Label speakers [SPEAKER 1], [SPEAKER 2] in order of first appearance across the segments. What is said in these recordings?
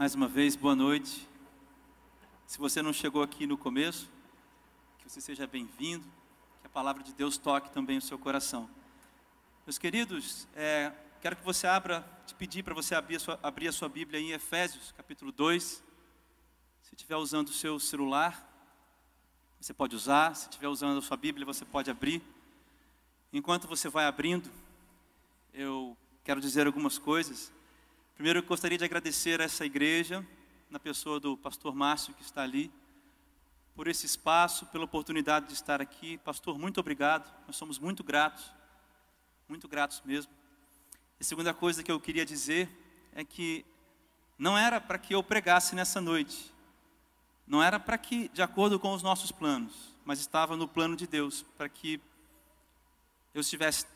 [SPEAKER 1] Mais uma vez, boa noite. Se você não chegou aqui no começo, que você seja bem-vindo, que a palavra de Deus toque também o seu coração. Meus queridos, é, quero que você abra, te pedir para você abrir a, sua, abrir a sua Bíblia em Efésios, capítulo 2. Se estiver usando o seu celular, você pode usar. Se estiver usando a sua Bíblia, você pode abrir. Enquanto você vai abrindo, eu quero dizer algumas coisas. Primeiro, eu gostaria de agradecer a essa igreja, na pessoa do pastor Márcio, que está ali, por esse espaço, pela oportunidade de estar aqui. Pastor, muito obrigado. Nós somos muito gratos, muito gratos mesmo. E a segunda coisa que eu queria dizer é que não era para que eu pregasse nessa noite, não era para que, de acordo com os nossos planos, mas estava no plano de Deus, para que eu estivesse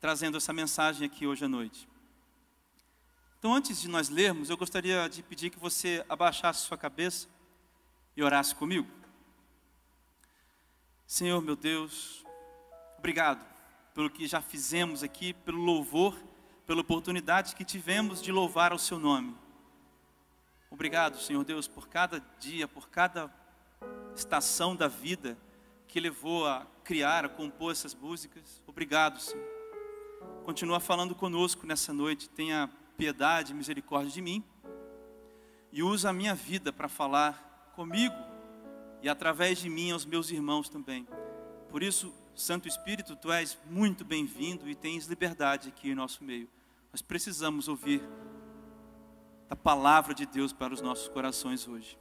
[SPEAKER 1] trazendo essa mensagem aqui hoje à noite. Então, antes de nós lermos, eu gostaria de pedir que você abaixasse sua cabeça e orasse comigo. Senhor, meu Deus, obrigado pelo que já fizemos aqui, pelo louvor, pela oportunidade que tivemos de louvar ao Seu nome. Obrigado, Senhor Deus, por cada dia, por cada estação da vida que levou a criar, a compor essas músicas. Obrigado, Senhor. Continua falando conosco nessa noite. Tenha piedade e misericórdia de mim. E usa a minha vida para falar comigo e através de mim aos meus irmãos também. Por isso, Santo Espírito, tu és muito bem-vindo e tens liberdade aqui em nosso meio. Nós precisamos ouvir a palavra de Deus para os nossos corações hoje.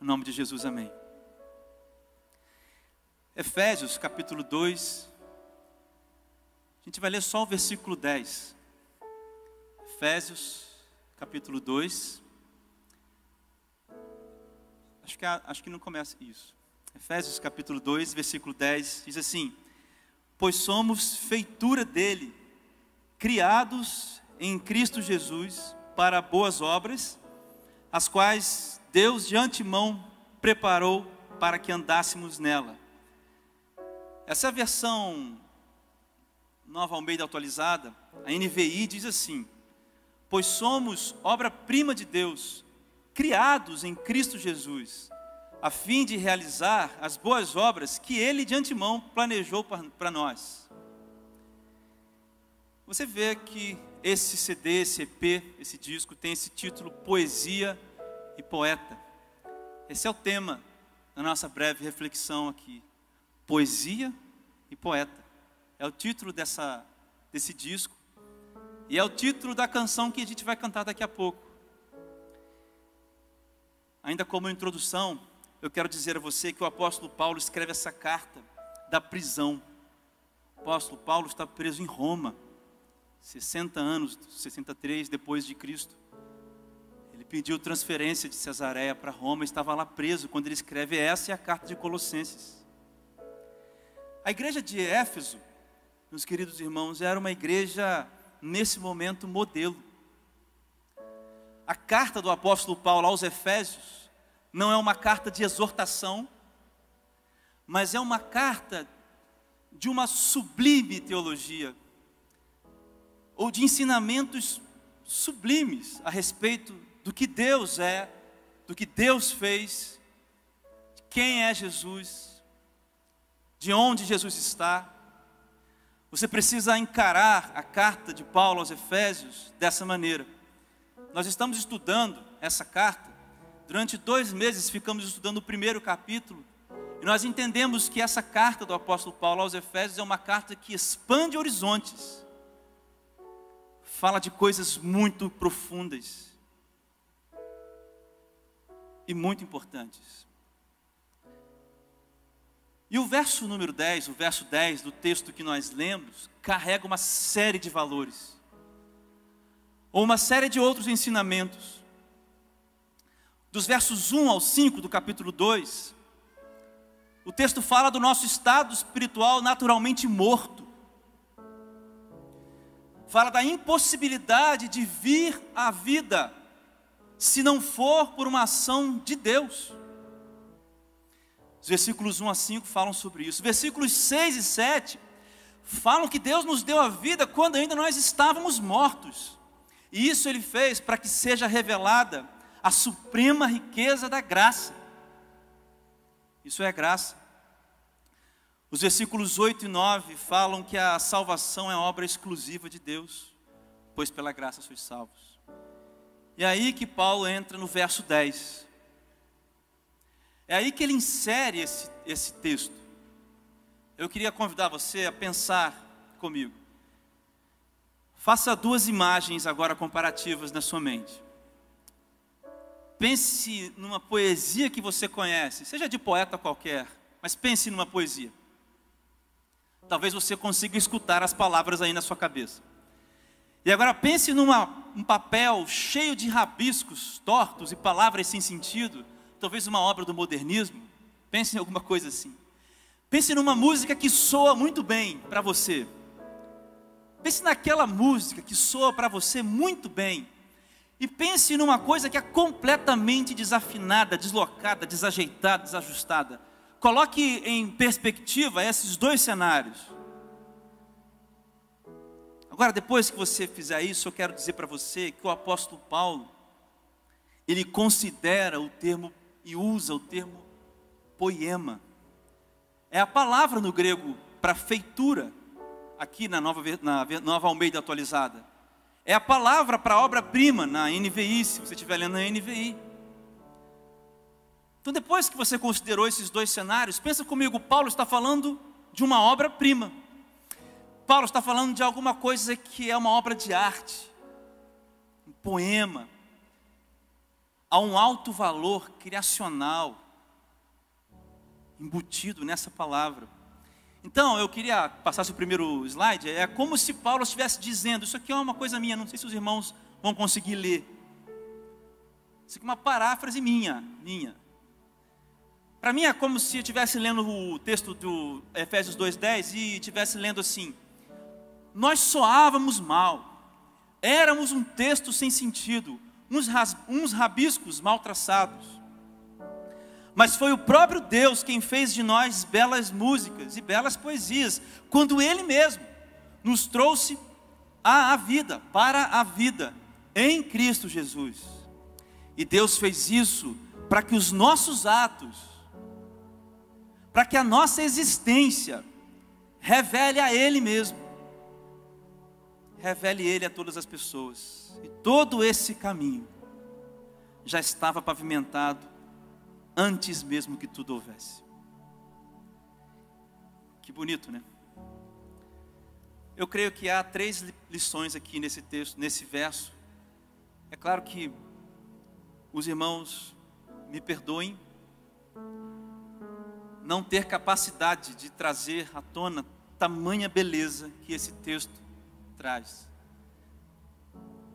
[SPEAKER 1] Em nome de Jesus, amém. Efésios capítulo 2. A gente vai ler só o versículo 10. Efésios capítulo 2. Acho que, acho que não começa isso. Efésios capítulo 2, versículo 10 diz assim: Pois somos feitura dele, criados em Cristo Jesus para boas obras, as quais Deus de antemão preparou para que andássemos nela. Essa é versão Nova Almeida atualizada, a NVI diz assim: Pois somos obra-prima de Deus, criados em Cristo Jesus, a fim de realizar as boas obras que Ele de antemão planejou para nós. Você vê que esse CD, esse EP, esse disco tem esse título Poesia e Poeta. Esse é o tema da nossa breve reflexão aqui. Poesia e Poeta. É o título dessa, desse disco. E é o título da canção que a gente vai cantar daqui a pouco. Ainda como introdução, eu quero dizer a você que o apóstolo Paulo escreve essa carta da prisão. O apóstolo Paulo está preso em Roma, 60 anos, 63 depois de Cristo. Ele pediu transferência de Cesareia para Roma, estava lá preso quando ele escreve essa é a carta de Colossenses. A igreja de Éfeso, meus queridos irmãos, era uma igreja, nesse momento, modelo. A carta do apóstolo Paulo aos Efésios não é uma carta de exortação, mas é uma carta de uma sublime teologia, ou de ensinamentos sublimes a respeito do que Deus é, do que Deus fez, de quem é Jesus de onde Jesus está. Você precisa encarar a carta de Paulo aos Efésios dessa maneira. Nós estamos estudando essa carta, durante dois meses ficamos estudando o primeiro capítulo, e nós entendemos que essa carta do apóstolo Paulo aos Efésios é uma carta que expande horizontes, fala de coisas muito profundas e muito importantes. E o verso número 10, o verso 10 do texto que nós lemos, carrega uma série de valores, ou uma série de outros ensinamentos. Dos versos 1 ao 5 do capítulo 2, o texto fala do nosso estado espiritual naturalmente morto. Fala da impossibilidade de vir à vida se não for por uma ação de Deus. Os versículos 1 a 5 falam sobre isso. Versículos 6 e 7 falam que Deus nos deu a vida quando ainda nós estávamos mortos. E isso ele fez para que seja revelada a suprema riqueza da graça. Isso é graça. Os versículos 8 e 9 falam que a salvação é obra exclusiva de Deus, pois pela graça sois salvos. E é aí que Paulo entra no verso 10. É aí que ele insere esse, esse texto. Eu queria convidar você a pensar comigo. Faça duas imagens agora comparativas na sua mente. Pense numa poesia que você conhece, seja de poeta qualquer, mas pense numa poesia. Talvez você consiga escutar as palavras aí na sua cabeça. E agora pense num um papel cheio de rabiscos tortos e palavras sem sentido, talvez uma obra do modernismo. Pense em alguma coisa assim. Pense numa música que soa muito bem para você. Pense naquela música que soa para você muito bem. E pense numa coisa que é completamente desafinada, deslocada, desajeitada, desajustada. Coloque em perspectiva esses dois cenários. Agora, depois que você fizer isso, eu quero dizer para você que o apóstolo Paulo, ele considera o termo e usa o termo poema. É a palavra no grego para feitura, aqui na nova, na nova Almeida atualizada. É a palavra para obra-prima na NVI, se você estiver lendo na NVI. Então, depois que você considerou esses dois cenários, pensa comigo, Paulo está falando de uma obra-prima. Paulo está falando de alguma coisa que é uma obra de arte, um poema, há um alto valor criacional embutido nessa palavra. Então, eu queria passar o primeiro slide. É como se Paulo estivesse dizendo: Isso aqui é uma coisa minha, não sei se os irmãos vão conseguir ler. Isso aqui é uma paráfrase minha, minha. Para mim é como se eu estivesse lendo o texto do Efésios 2,10 e estivesse lendo assim: Nós soávamos mal, éramos um texto sem sentido, uns, uns rabiscos mal traçados mas foi o próprio Deus quem fez de nós belas músicas e belas poesias, quando Ele mesmo nos trouxe à vida, para a vida, em Cristo Jesus. E Deus fez isso para que os nossos atos, para que a nossa existência, revele a Ele mesmo, revele Ele a todas as pessoas. E todo esse caminho já estava pavimentado antes mesmo que tudo houvesse. Que bonito, né? Eu creio que há três lições aqui nesse texto, nesse verso. É claro que os irmãos me perdoem não ter capacidade de trazer à tona tamanha beleza que esse texto traz.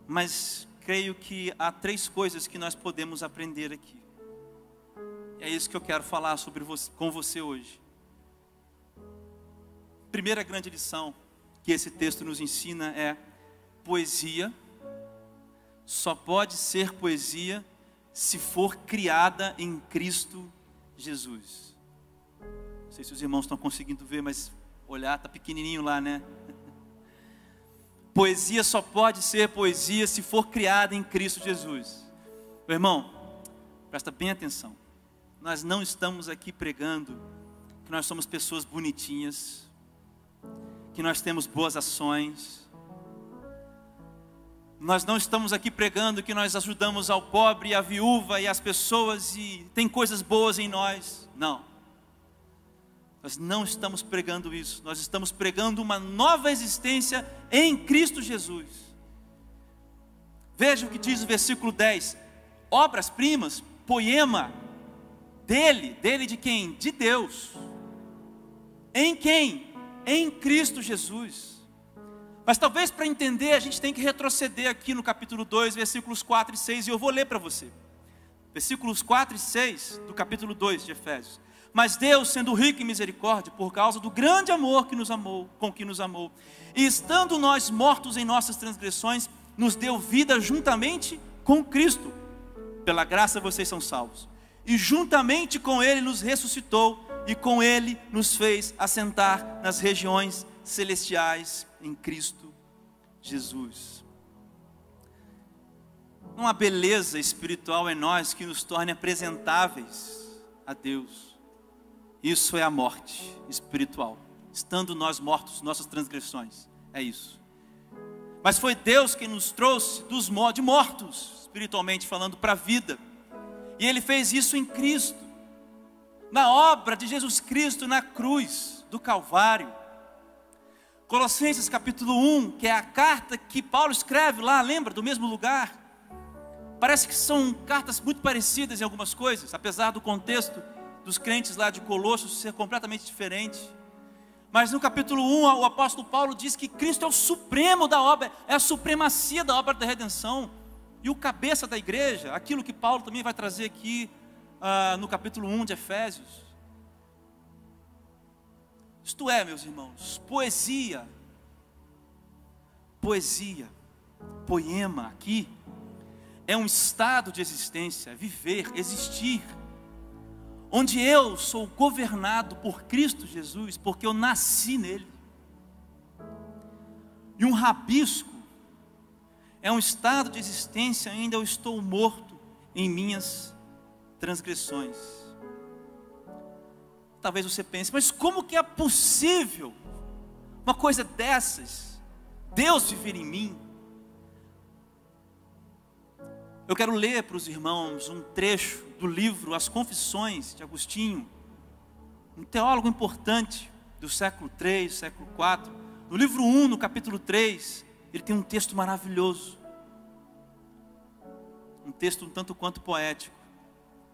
[SPEAKER 1] Mas creio que há três coisas que nós podemos aprender aqui. É isso que eu quero falar sobre você, com você hoje. Primeira grande lição que esse texto nos ensina é: poesia só pode ser poesia se for criada em Cristo Jesus. Não sei se os irmãos estão conseguindo ver, mas olhar está pequenininho lá, né? Poesia só pode ser poesia se for criada em Cristo Jesus. Meu irmão, presta bem atenção nós não estamos aqui pregando que nós somos pessoas bonitinhas, que nós temos boas ações. Nós não estamos aqui pregando que nós ajudamos ao pobre, a viúva e as pessoas e tem coisas boas em nós. Não. Nós não estamos pregando isso. Nós estamos pregando uma nova existência em Cristo Jesus. Veja o que diz o versículo 10: obras-primas, poema, dele, dele de quem? De Deus. Em quem? Em Cristo Jesus. Mas talvez para entender a gente tem que retroceder aqui no capítulo 2, versículos 4 e 6, e eu vou ler para você. Versículos 4 e 6 do capítulo 2 de Efésios. Mas Deus, sendo rico em misericórdia, por causa do grande amor que nos amou, com que nos amou, e estando nós mortos em nossas transgressões, nos deu vida juntamente com Cristo. Pela graça vocês são salvos e juntamente com ele nos ressuscitou e com ele nos fez assentar nas regiões celestiais em Cristo Jesus. Não há beleza espiritual em nós que nos torne apresentáveis a Deus. Isso é a morte espiritual. Estando nós mortos, nossas transgressões. É isso. Mas foi Deus que nos trouxe dos de mortos, espiritualmente falando, para a vida. E Ele fez isso em Cristo, na obra de Jesus Cristo na cruz do Calvário. Colossenses capítulo 1, que é a carta que Paulo escreve lá, lembra, do mesmo lugar. Parece que são cartas muito parecidas em algumas coisas, apesar do contexto dos crentes lá de Colossos ser completamente diferente. Mas no capítulo 1, o apóstolo Paulo diz que Cristo é o supremo da obra, é a supremacia da obra da redenção e o cabeça da igreja, aquilo que Paulo também vai trazer aqui uh, no capítulo 1 de Efésios. Isto é, meus irmãos, poesia, poesia, poema aqui, é um estado de existência, viver, existir, onde eu sou governado por Cristo Jesus, porque eu nasci nele. E um rabisco é um estado de existência, ainda eu estou morto em minhas transgressões. Talvez você pense, mas como que é possível uma coisa dessas? Deus viver em mim? Eu quero ler para os irmãos um trecho do livro As Confissões de Agostinho, um teólogo importante do século 3, século 4. No livro 1, no capítulo 3, ele tem um texto maravilhoso. Um texto um tanto quanto poético.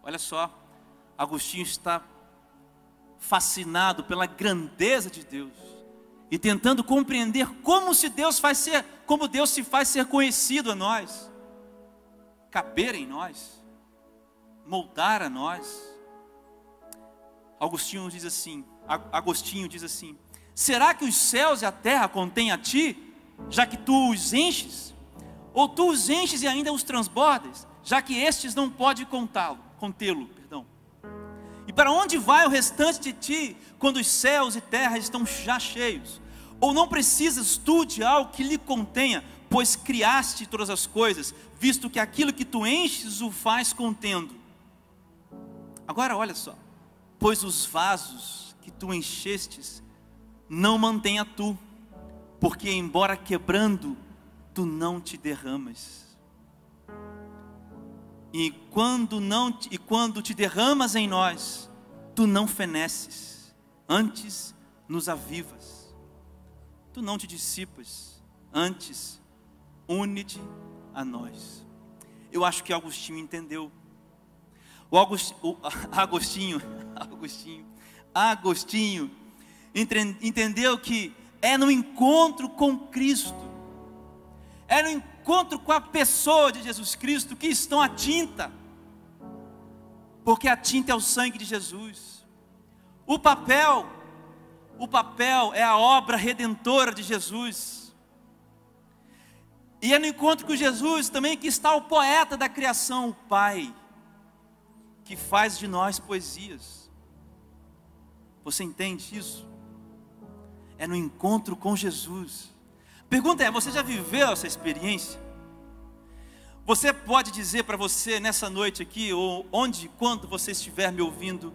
[SPEAKER 1] Olha só, Agostinho está fascinado pela grandeza de Deus e tentando compreender como se Deus faz ser, como Deus se faz ser conhecido a nós, caber em nós, moldar a nós. Agostinho diz assim, Agostinho diz assim: Será que os céus e a terra contêm a ti? já que tu os enches? Ou tu os enches e ainda os transbordas, já que estes não pode contá-lo, contê-lo, perdão. E para onde vai o restante de ti, quando os céus e terra estão já cheios? Ou não precisas tu de algo que lhe contenha, pois criaste todas as coisas, visto que aquilo que tu enches o faz contendo. Agora olha só, pois os vasos que tu enchestes não mantenha tu, porque embora quebrando, tu não te derramas. E quando não e quando te derramas em nós, tu não feneces, antes nos avivas. Tu não te dissipas, antes une-te a nós. Eu acho que Agostinho entendeu. O, August, o Agostinho, Agostinho, Agostinho entendeu que é no encontro com Cristo, é no encontro com a pessoa de Jesus Cristo que estão a tinta, porque a tinta é o sangue de Jesus, o papel, o papel é a obra redentora de Jesus, e é no encontro com Jesus também que está o poeta da criação, o Pai, que faz de nós poesias. Você entende isso? é no encontro com Jesus. Pergunta é: você já viveu essa experiência? Você pode dizer para você nessa noite aqui, ou onde, quando você estiver me ouvindo,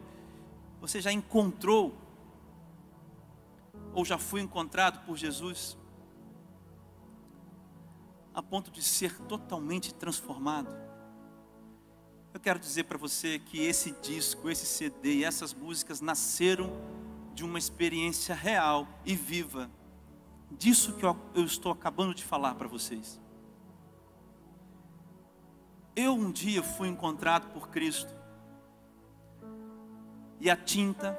[SPEAKER 1] você já encontrou, ou já foi encontrado por Jesus, a ponto de ser totalmente transformado? Eu quero dizer para você que esse disco, esse CD e essas músicas nasceram de uma experiência real e viva, disso que eu, eu estou acabando de falar para vocês. Eu um dia fui encontrado por Cristo, e a tinta,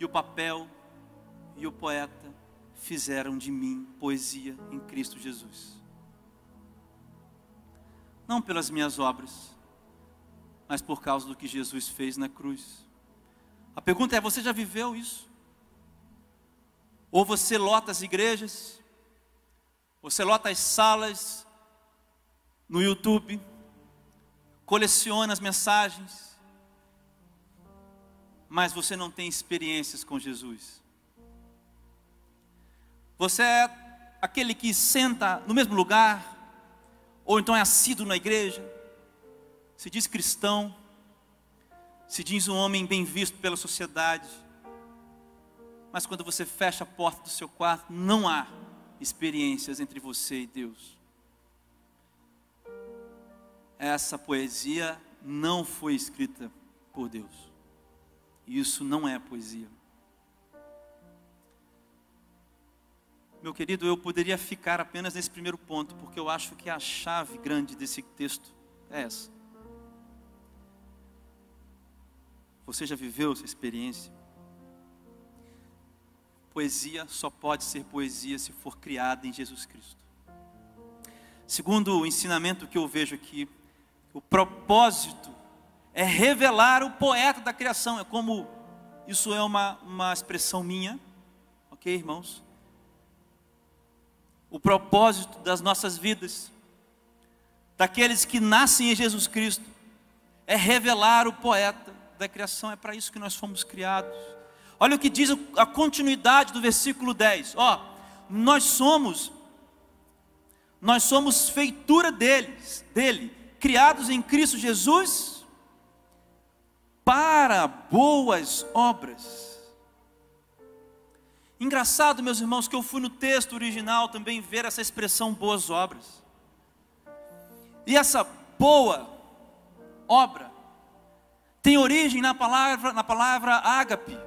[SPEAKER 1] e o papel, e o poeta fizeram de mim poesia em Cristo Jesus. Não pelas minhas obras, mas por causa do que Jesus fez na cruz. A pergunta é: você já viveu isso? Ou você lota as igrejas, você lota as salas no YouTube, coleciona as mensagens, mas você não tem experiências com Jesus. Você é aquele que senta no mesmo lugar, ou então é assíduo na igreja, se diz cristão, se diz um homem bem visto pela sociedade, mas quando você fecha a porta do seu quarto, não há experiências entre você e Deus. Essa poesia não foi escrita por Deus. Isso não é poesia. Meu querido, eu poderia ficar apenas nesse primeiro ponto, porque eu acho que a chave grande desse texto é essa. Você já viveu essa experiência? Poesia só pode ser poesia se for criada em Jesus Cristo. Segundo o ensinamento que eu vejo aqui, o propósito é revelar o poeta da criação. É como isso é uma, uma expressão minha, ok, irmãos? O propósito das nossas vidas, daqueles que nascem em Jesus Cristo, é revelar o poeta da criação, é para isso que nós fomos criados. Olha o que diz a continuidade do versículo 10. Ó, nós somos nós somos feitura deles, dele, criados em Cristo Jesus para boas obras. Engraçado, meus irmãos, que eu fui no texto original também ver essa expressão boas obras. E essa boa obra tem origem na palavra, na palavra ágape.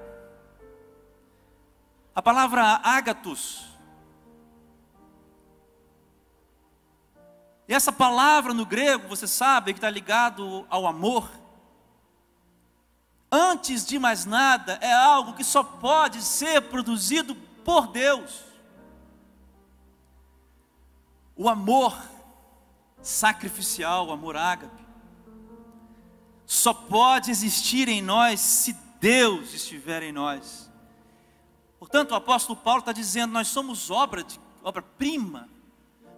[SPEAKER 1] A palavra ágatos. E essa palavra no grego, você sabe, que está ligado ao amor. Antes de mais nada, é algo que só pode ser produzido por Deus. O amor sacrificial, o amor ágape só pode existir em nós se Deus estiver em nós. Portanto, o apóstolo Paulo está dizendo: nós somos obra de obra-prima,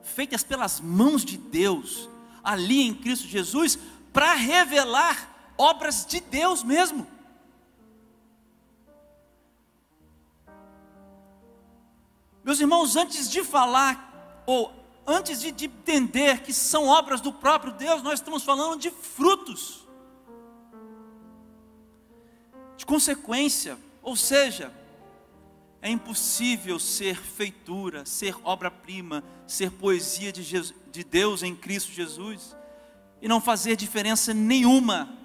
[SPEAKER 1] feitas pelas mãos de Deus, ali em Cristo Jesus, para revelar obras de Deus mesmo. Meus irmãos, antes de falar, ou antes de, de entender que são obras do próprio Deus, nós estamos falando de frutos de consequência, ou seja, é impossível ser feitura, ser obra-prima, ser poesia de, Jesus, de Deus em Cristo Jesus e não fazer diferença nenhuma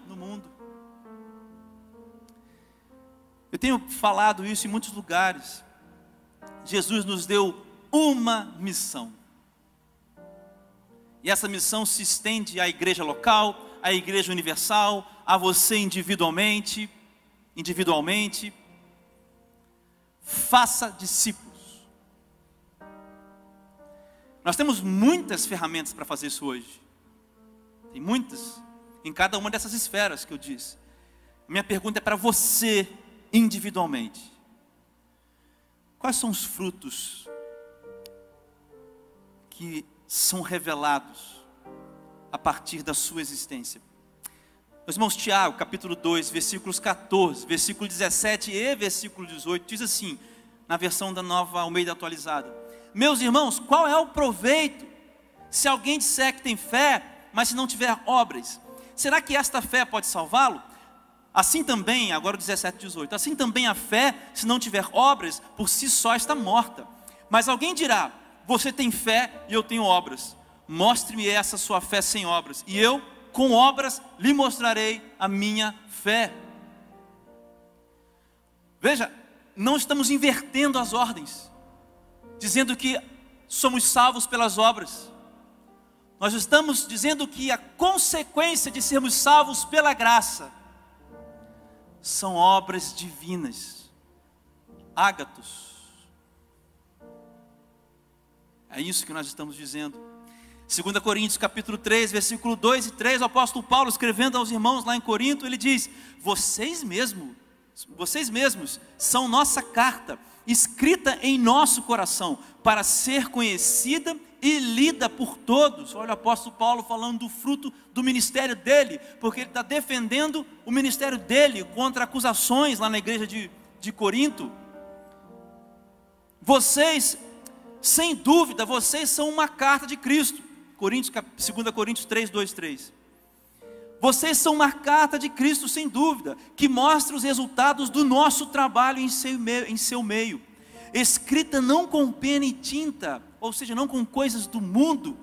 [SPEAKER 1] tenho falado isso em muitos lugares. Jesus nos deu uma missão. E essa missão se estende à igreja local, à igreja universal, a você individualmente individualmente. Faça discípulos. Nós temos muitas ferramentas para fazer isso hoje. Tem muitas, em cada uma dessas esferas que eu disse. Minha pergunta é para você, individualmente: quais são os frutos que são revelados a partir da sua existência? Meus irmãos, Tiago, capítulo 2, versículos 14, versículo 17 e versículo 18, diz assim, na versão da nova Almeida atualizada: Meus irmãos, qual é o proveito se alguém disser que tem fé, mas se não tiver obras? Será que esta fé pode salvá-lo? Assim também, agora 17 e 18, assim também a fé, se não tiver obras, por si só está morta. Mas alguém dirá: Você tem fé e eu tenho obras. Mostre-me essa sua fé sem obras, e eu com obras lhe mostrarei a minha fé. Veja, não estamos invertendo as ordens, dizendo que somos salvos pelas obras. Nós estamos dizendo que a consequência de sermos salvos pela graça são obras divinas, ágatos. É isso que nós estamos dizendo. 2 Coríntios capítulo 3, versículo 2 e 3, o apóstolo Paulo escrevendo aos irmãos lá em Corinto, ele diz: "Vocês mesmos, vocês mesmos são nossa carta, escrita em nosso coração, para ser conhecida e lida por todos". Olha o apóstolo Paulo falando do fruto do ministério dele, porque ele está defendendo o ministério dele contra acusações lá na igreja de, de Corinto. Vocês, sem dúvida, vocês são uma carta de Cristo Coríntios, 2 Coríntios 3, 2, 3. Vocês são uma carta de Cristo, sem dúvida, que mostra os resultados do nosso trabalho em seu em seu meio. escrita não com pena e tinta, ou seja, não com coisas do mundo,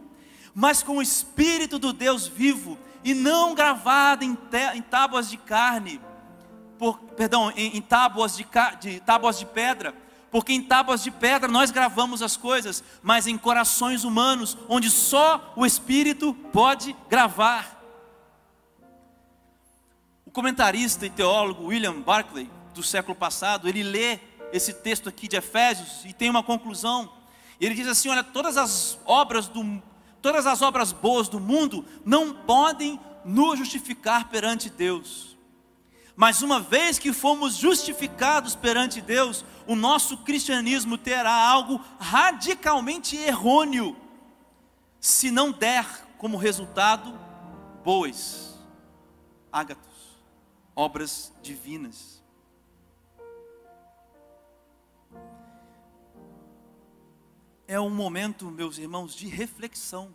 [SPEAKER 1] mas com o Espírito do Deus vivo, e não gravada em, em tábuas de carne, por, perdão, em, em tábuas, de, de, tábuas de pedra, porque em tábuas de pedra nós gravamos as coisas, mas em corações humanos, onde só o Espírito pode gravar. O comentarista e teólogo William Barclay, do século passado, ele lê esse texto aqui de Efésios e tem uma conclusão. Ele diz assim: olha, todas as obras do todas as obras boas do mundo não podem nos justificar perante Deus. Mas uma vez que fomos justificados perante Deus, o nosso cristianismo terá algo radicalmente errôneo, se não der como resultado bois, ágatos, obras divinas. É um momento, meus irmãos, de reflexão.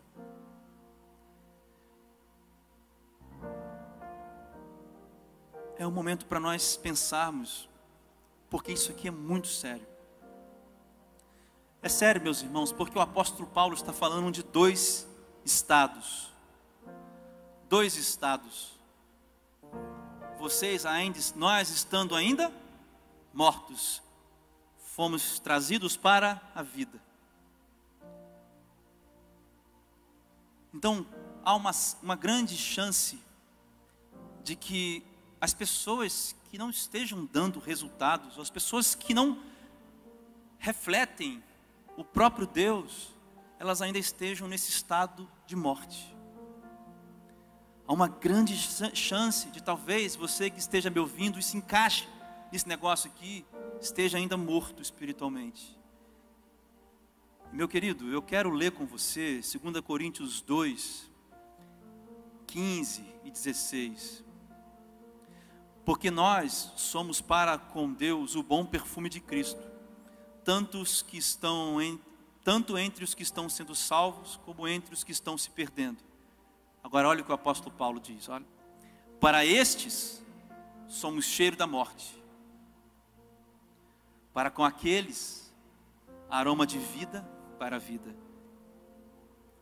[SPEAKER 1] É um momento para nós pensarmos, porque isso aqui é muito sério. É sério, meus irmãos, porque o apóstolo Paulo está falando de dois estados. Dois estados. Vocês ainda, nós estando ainda mortos, fomos trazidos para a vida. Então, há uma, uma grande chance de que as pessoas que não estejam dando resultados, as pessoas que não refletem o próprio Deus, elas ainda estejam nesse estado de morte. Há uma grande chance de talvez você que esteja me ouvindo e se encaixe nesse negócio aqui, esteja ainda morto espiritualmente. Meu querido, eu quero ler com você 2 Coríntios 2, 15 e 16. Porque nós somos para com Deus o bom perfume de Cristo, tanto, os que estão em, tanto entre os que estão sendo salvos, como entre os que estão se perdendo. Agora olha o que o apóstolo Paulo diz, olha. Para estes somos cheiro da morte. Para com aqueles aroma de vida para a vida.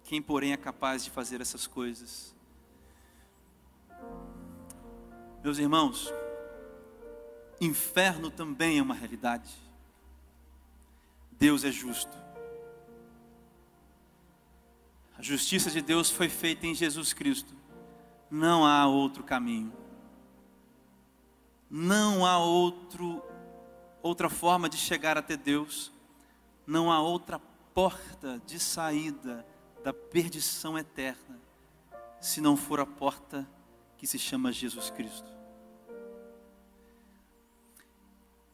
[SPEAKER 1] Quem, porém, é capaz de fazer essas coisas? Meus irmãos, inferno também é uma realidade. Deus é justo. A justiça de Deus foi feita em Jesus Cristo. Não há outro caminho. Não há outro outra forma de chegar até Deus. Não há outra porta de saída da perdição eterna, se não for a porta que se chama Jesus Cristo.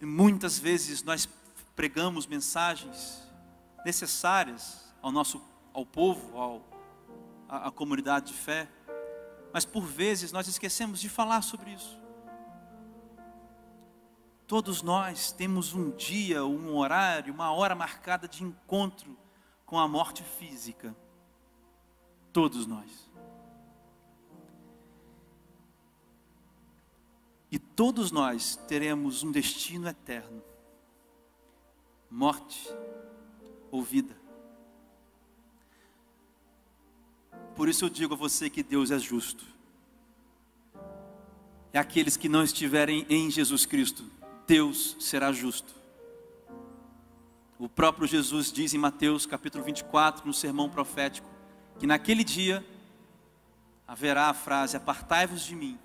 [SPEAKER 1] E muitas vezes nós pregamos mensagens necessárias ao nosso ao povo, ao, à, à comunidade de fé, mas por vezes nós esquecemos de falar sobre isso. Todos nós temos um dia, um horário, uma hora marcada de encontro com a morte física. Todos nós. E todos nós teremos um destino eterno: morte ou vida. Por isso eu digo a você que Deus é justo. É aqueles que não estiverem em Jesus Cristo Deus será justo. O próprio Jesus diz em Mateus capítulo 24, no sermão profético, que naquele dia haverá a frase: Apartai-vos de mim,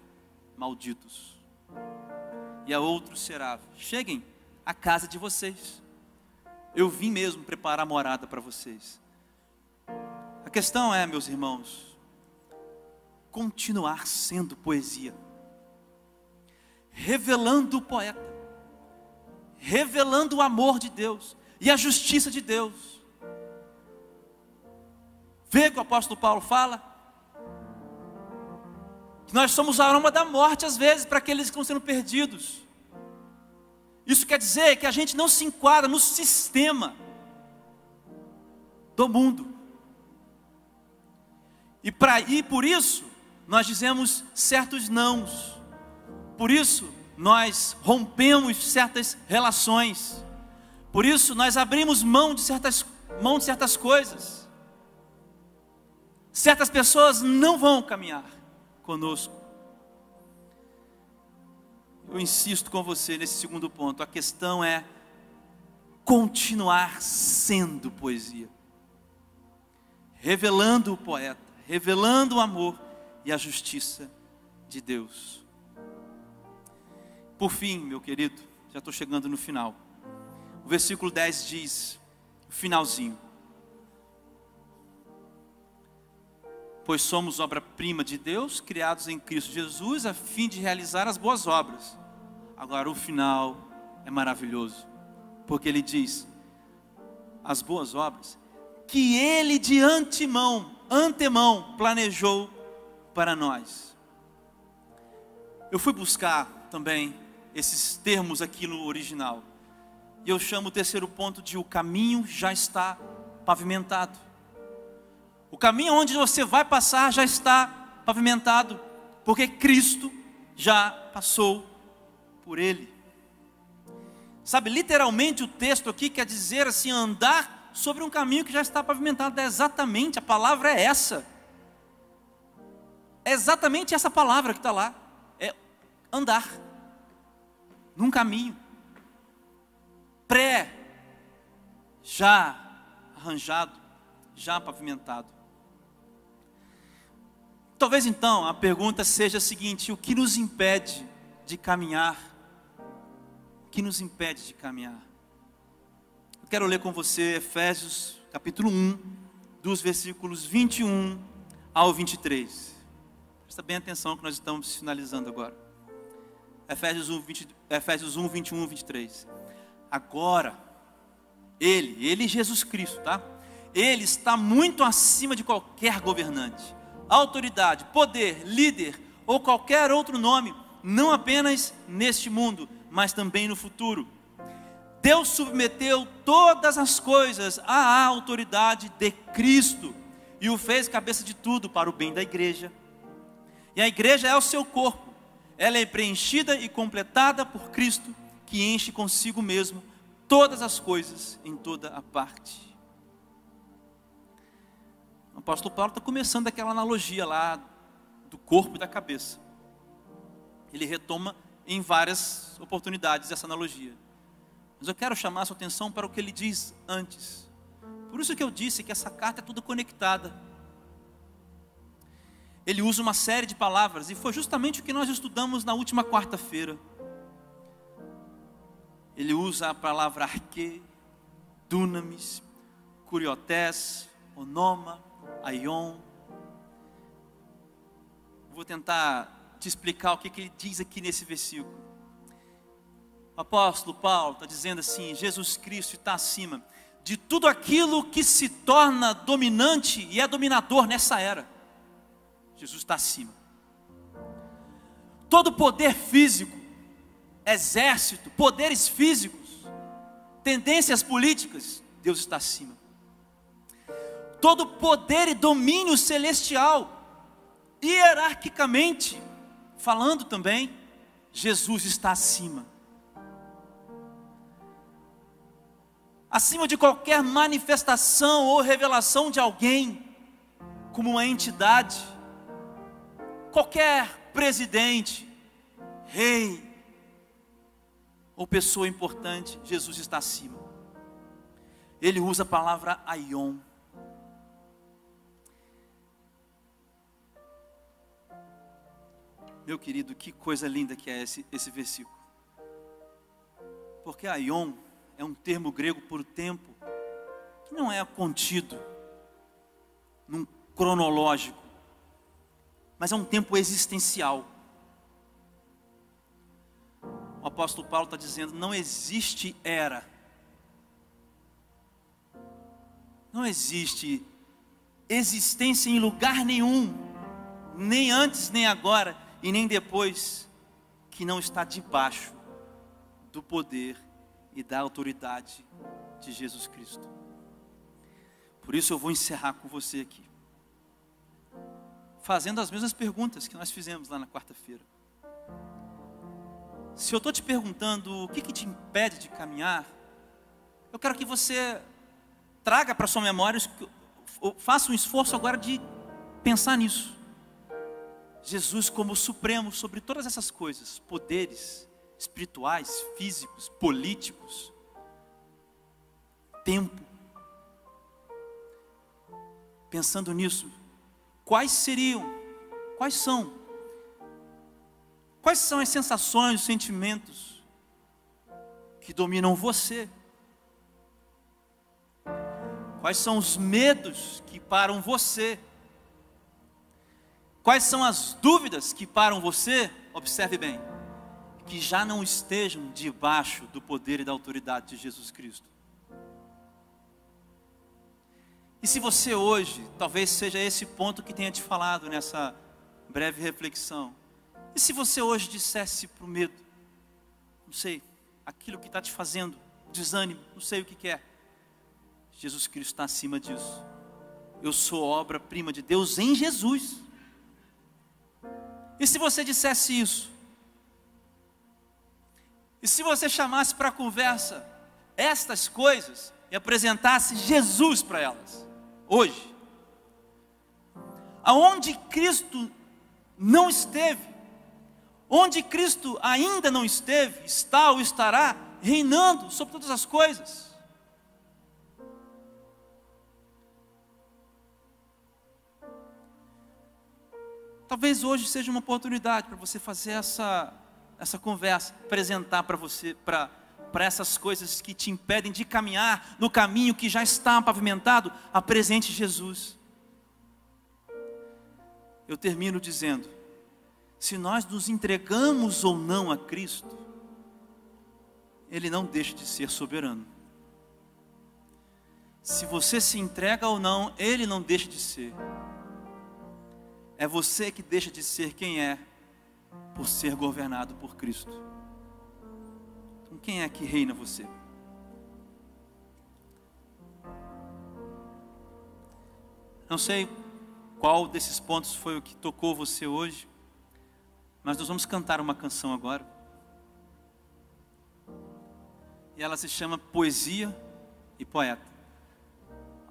[SPEAKER 1] malditos. E a outro será: Cheguem à casa de vocês. Eu vim mesmo preparar morada para vocês. A questão é, meus irmãos, continuar sendo poesia, revelando o poeta revelando o amor de Deus e a justiça de Deus. Vê que o apóstolo Paulo fala que nós somos a aroma da morte às vezes para aqueles que estão sendo perdidos. Isso quer dizer que a gente não se enquadra no sistema do mundo. E, pra, e por isso, nós dizemos certos nãos. Por isso, nós rompemos certas relações. Por isso, nós abrimos mão de certas, mão de certas coisas. Certas pessoas não vão caminhar conosco. Eu insisto com você nesse segundo ponto. A questão é continuar sendo poesia, revelando o poeta, revelando o amor e a justiça de Deus. Por fim, meu querido, já estou chegando no final. O versículo 10 diz, finalzinho: Pois somos obra-prima de Deus, criados em Cristo Jesus, a fim de realizar as boas obras. Agora, o final é maravilhoso, porque ele diz: as boas obras que ele de antemão, antemão planejou para nós. Eu fui buscar também esses termos aqui no original. E eu chamo o terceiro ponto de o caminho já está pavimentado. O caminho onde você vai passar já está pavimentado, porque Cristo já passou por ele. Sabe, literalmente o texto aqui quer dizer assim: andar sobre um caminho que já está pavimentado. É exatamente, a palavra é essa. É exatamente essa palavra que está lá. É andar num caminho pré já arranjado, já pavimentado. Talvez então a pergunta seja a seguinte: o que nos impede de caminhar? O que nos impede de caminhar? Eu quero ler com você Efésios capítulo 1, dos versículos 21 ao 23. Presta bem atenção que nós estamos finalizando agora. Efésios 1, 20, Efésios 1 21, 23. Agora, Ele, Ele Jesus Cristo, tá? Ele está muito acima de qualquer governante, autoridade, poder, líder ou qualquer outro nome, não apenas neste mundo, mas também no futuro. Deus submeteu todas as coisas à autoridade de Cristo e o fez cabeça de tudo para o bem da igreja. E a igreja é o seu corpo, ela é preenchida e completada por Cristo, que enche consigo mesmo todas as coisas em toda a parte. O apóstolo Paulo está começando aquela analogia lá do corpo e da cabeça. Ele retoma em várias oportunidades essa analogia. Mas eu quero chamar a sua atenção para o que ele diz antes. Por isso que eu disse que essa carta é toda conectada ele usa uma série de palavras, e foi justamente o que nós estudamos na última quarta-feira. Ele usa a palavra arque, dunamis, curiotés, onoma, aion. Vou tentar te explicar o que, que ele diz aqui nesse versículo. O apóstolo Paulo está dizendo assim: Jesus Cristo está acima de tudo aquilo que se torna dominante e é dominador nessa era. Jesus está acima. Todo poder físico, exército, poderes físicos, tendências políticas, Deus está acima. Todo poder e domínio celestial, hierarquicamente falando também, Jesus está acima. Acima de qualquer manifestação ou revelação de alguém, como uma entidade, qualquer presidente, rei ou pessoa importante, Jesus está acima. Ele usa a palavra aion. Meu querido, que coisa linda que é esse, esse versículo. Porque aion é um termo grego por tempo que não é contido num cronológico mas é um tempo existencial. O apóstolo Paulo está dizendo: não existe era, não existe existência em lugar nenhum, nem antes, nem agora e nem depois, que não está debaixo do poder e da autoridade de Jesus Cristo. Por isso eu vou encerrar com você aqui. Fazendo as mesmas perguntas que nós fizemos lá na quarta-feira. Se eu estou te perguntando o que, que te impede de caminhar, eu quero que você traga para sua memória, faça um esforço agora de pensar nisso. Jesus como supremo sobre todas essas coisas, poderes espirituais, físicos, políticos, tempo. Pensando nisso, quais seriam, quais são, quais são as sensações, os sentimentos que dominam você? Quais são os medos que param você? Quais são as dúvidas que param você? Observe bem, que já não estejam debaixo do poder e da autoridade de Jesus Cristo. E se você hoje, talvez seja esse ponto que tenha te falado nessa breve reflexão, e se você hoje dissesse para o medo, não sei, aquilo que está te fazendo, desânimo, não sei o que, que é, Jesus Cristo está acima disso. Eu sou obra-prima de Deus em Jesus. E se você dissesse isso? E se você chamasse para conversa estas coisas e apresentasse Jesus para elas, hoje? Aonde Cristo não esteve, onde Cristo ainda não esteve, está ou estará reinando sobre todas as coisas. Talvez hoje seja uma oportunidade para você fazer essa, essa conversa, apresentar para você, para para essas coisas que te impedem de caminhar no caminho que já está pavimentado, apresente Jesus. Eu termino dizendo: se nós nos entregamos ou não a Cristo, Ele não deixa de ser soberano. Se você se entrega ou não, Ele não deixa de ser. É você que deixa de ser quem é por ser governado por Cristo. Então, quem é que reina você? Não sei qual desses pontos foi o que tocou você hoje, mas nós vamos cantar uma canção agora. E ela se chama Poesia e Poeta.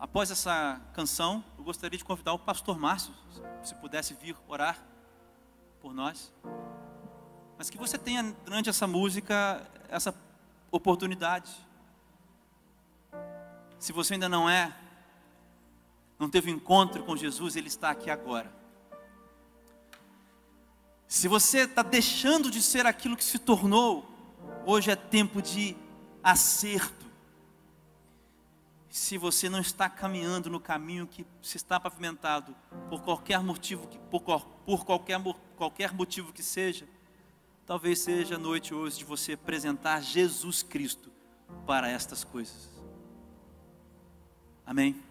[SPEAKER 1] Após essa canção, eu gostaria de convidar o pastor Márcio, se pudesse vir orar por nós. Mas que você tenha durante essa música essa oportunidade. Se você ainda não é, não teve encontro com Jesus, Ele está aqui agora. Se você está deixando de ser aquilo que se tornou, hoje é tempo de acerto se você não está caminhando no caminho que se está pavimentado por qualquer motivo, por, por qualquer, qualquer motivo que seja, talvez seja a noite hoje de você apresentar Jesus Cristo para estas coisas. Amém?